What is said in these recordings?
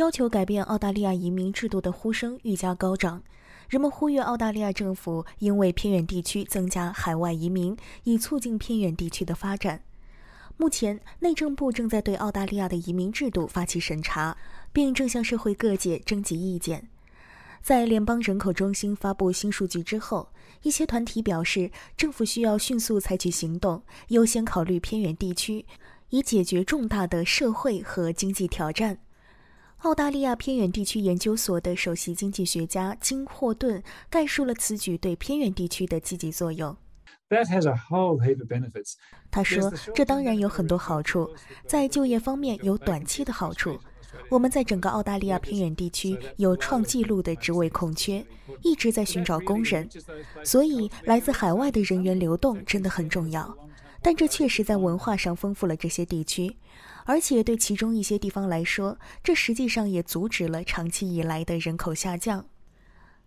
要求改变澳大利亚移民制度的呼声愈加高涨。人们呼吁澳大利亚政府应为偏远地区增加海外移民，以促进偏远地区的发展。目前，内政部正在对澳大利亚的移民制度发起审查，并正向社会各界征集意见。在联邦人口中心发布新数据之后，一些团体表示，政府需要迅速采取行动，优先考虑偏远地区，以解决重大的社会和经济挑战。澳大利亚偏远地区研究所的首席经济学家金霍顿概述了此举对偏远地区的积极作用。他说：“这当然有很多好处，在就业方面有短期的好处。我们在整个澳大利亚偏远地区有创纪录的职位空缺，一直在寻找工人，所以来自海外的人员流动真的很重要。但这确实在文化上丰富了这些地区。”而且对其中一些地方来说，这实际上也阻止了长期以来的人口下降。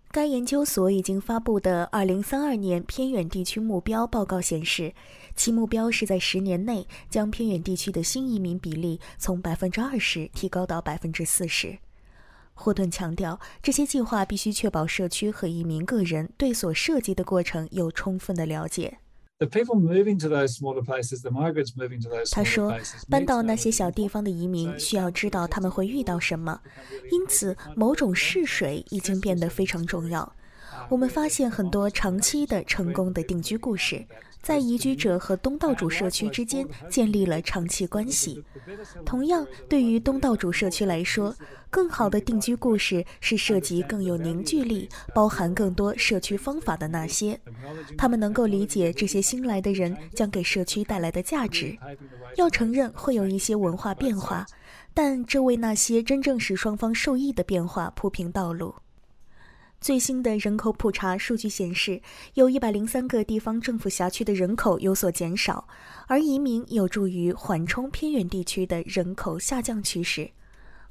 该研究所已经发布的2032年偏远地区目标报告显示，其目标是在十年内将偏远地区的新移民比例从百分之二十提高到百分之四十。霍顿强调，这些计划必须确保社区和移民个人对所涉及的过程有充分的了解。他说：“搬到那些小地方的移民需要知道他们会遇到什么，因此某种试水已经变得非常重要。我们发现很多长期的成功的定居故事。”在移居者和东道主社区之间建立了长期关系。同样，对于东道主社区来说，更好的定居故事是涉及更有凝聚力、包含更多社区方法的那些。他们能够理解这些新来的人将给社区带来的价值。要承认会有一些文化变化，但这为那些真正使双方受益的变化铺平道路。最新的人口普查数据显示，有一百零三个地方政府辖区的人口有所减少，而移民有助于缓冲偏远地区的人口下降趋势。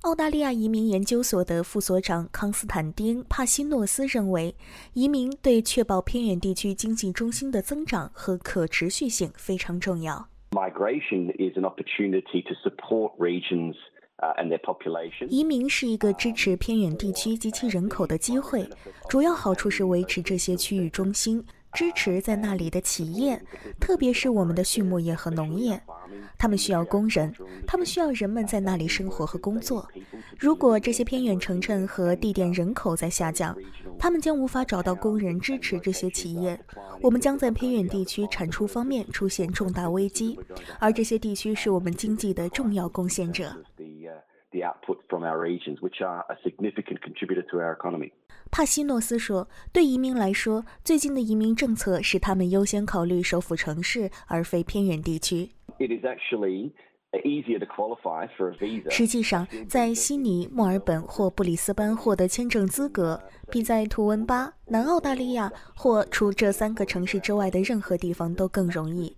澳大利亚移民研究所的副所长康斯坦丁·帕西诺斯认为，移民对确保偏远地区经济中心的增长和可持续性非常重要。Migration is an opportunity to support regions. 移民是一个支持偏远地区及其人口的机会，主要好处是维持这些区域中心，支持在那里的企业，特别是我们的畜牧业和农业。他们需要工人，他们需要人们在那里生活和工作。如果这些偏远城镇和地点人口在下降，他们将无法找到工人支持这些企业。我们将在偏远地区产出方面出现重大危机，而这些地区是我们经济的重要贡献者。The output from our regions, which are a significant contributor to our economy. 帕西诺斯说：“对移民来说，最近的移民政策使他们优先考虑首府城市，而非偏远地区。” It is actually easier to qualify for a visa. 实际上，在悉尼、墨尔本或布里斯班获得签证资格，比在图温巴、南澳大利亚或除这三个城市之外的任何地方都更容易。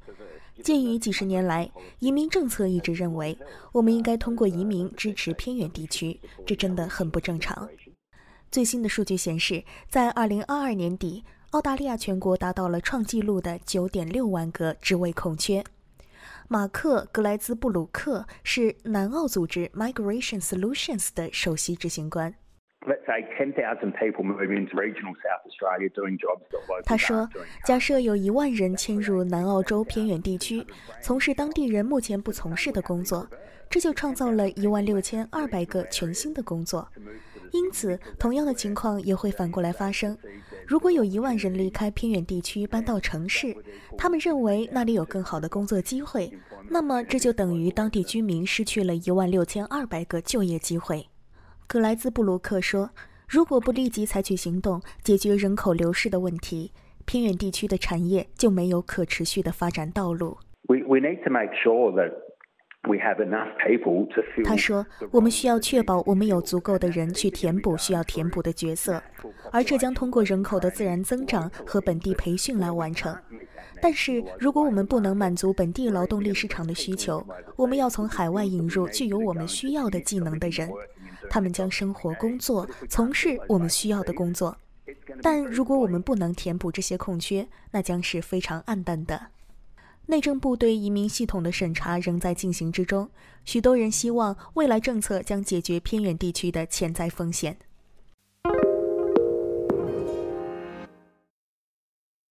鉴于几十年来移民政策一直认为我们应该通过移民支持偏远地区，这真的很不正常。最新的数据显示，在2022年底，澳大利亚全国达到了创纪录的9.6万个职位空缺。马克·格莱兹布鲁克是南澳组织 Migration Solutions 的首席执行官。他说：“假设有一万人迁入南澳洲偏远地区，从事当地人目前不从事的工作，这就创造了一万六千二百个全新的工作。因此，同样的情况也会反过来发生。如果有一万人离开偏远地区搬到城市，他们认为那里有更好的工作机会，那么这就等于当地居民失去了一万六千二百个就业机会。”格莱兹布鲁克说：“如果不立即采取行动解决人口流失的问题，偏远地区的产业就没有可持续的发展道路。”他说：“我们需要确保我们有足够的人去填补需要填补的角色，而这将通过人口的自然增长和本地培训来完成。但是，如果我们不能满足本地劳动力市场的需求，我们要从海外引入具有我们需要的技能的人。”他们将生活、工作、从事我们需要的工作，但如果我们不能填补这些空缺，那将是非常暗淡的。内政部对移民系统的审查仍在进行之中，许多人希望未来政策将解决偏远地区的潜在风险。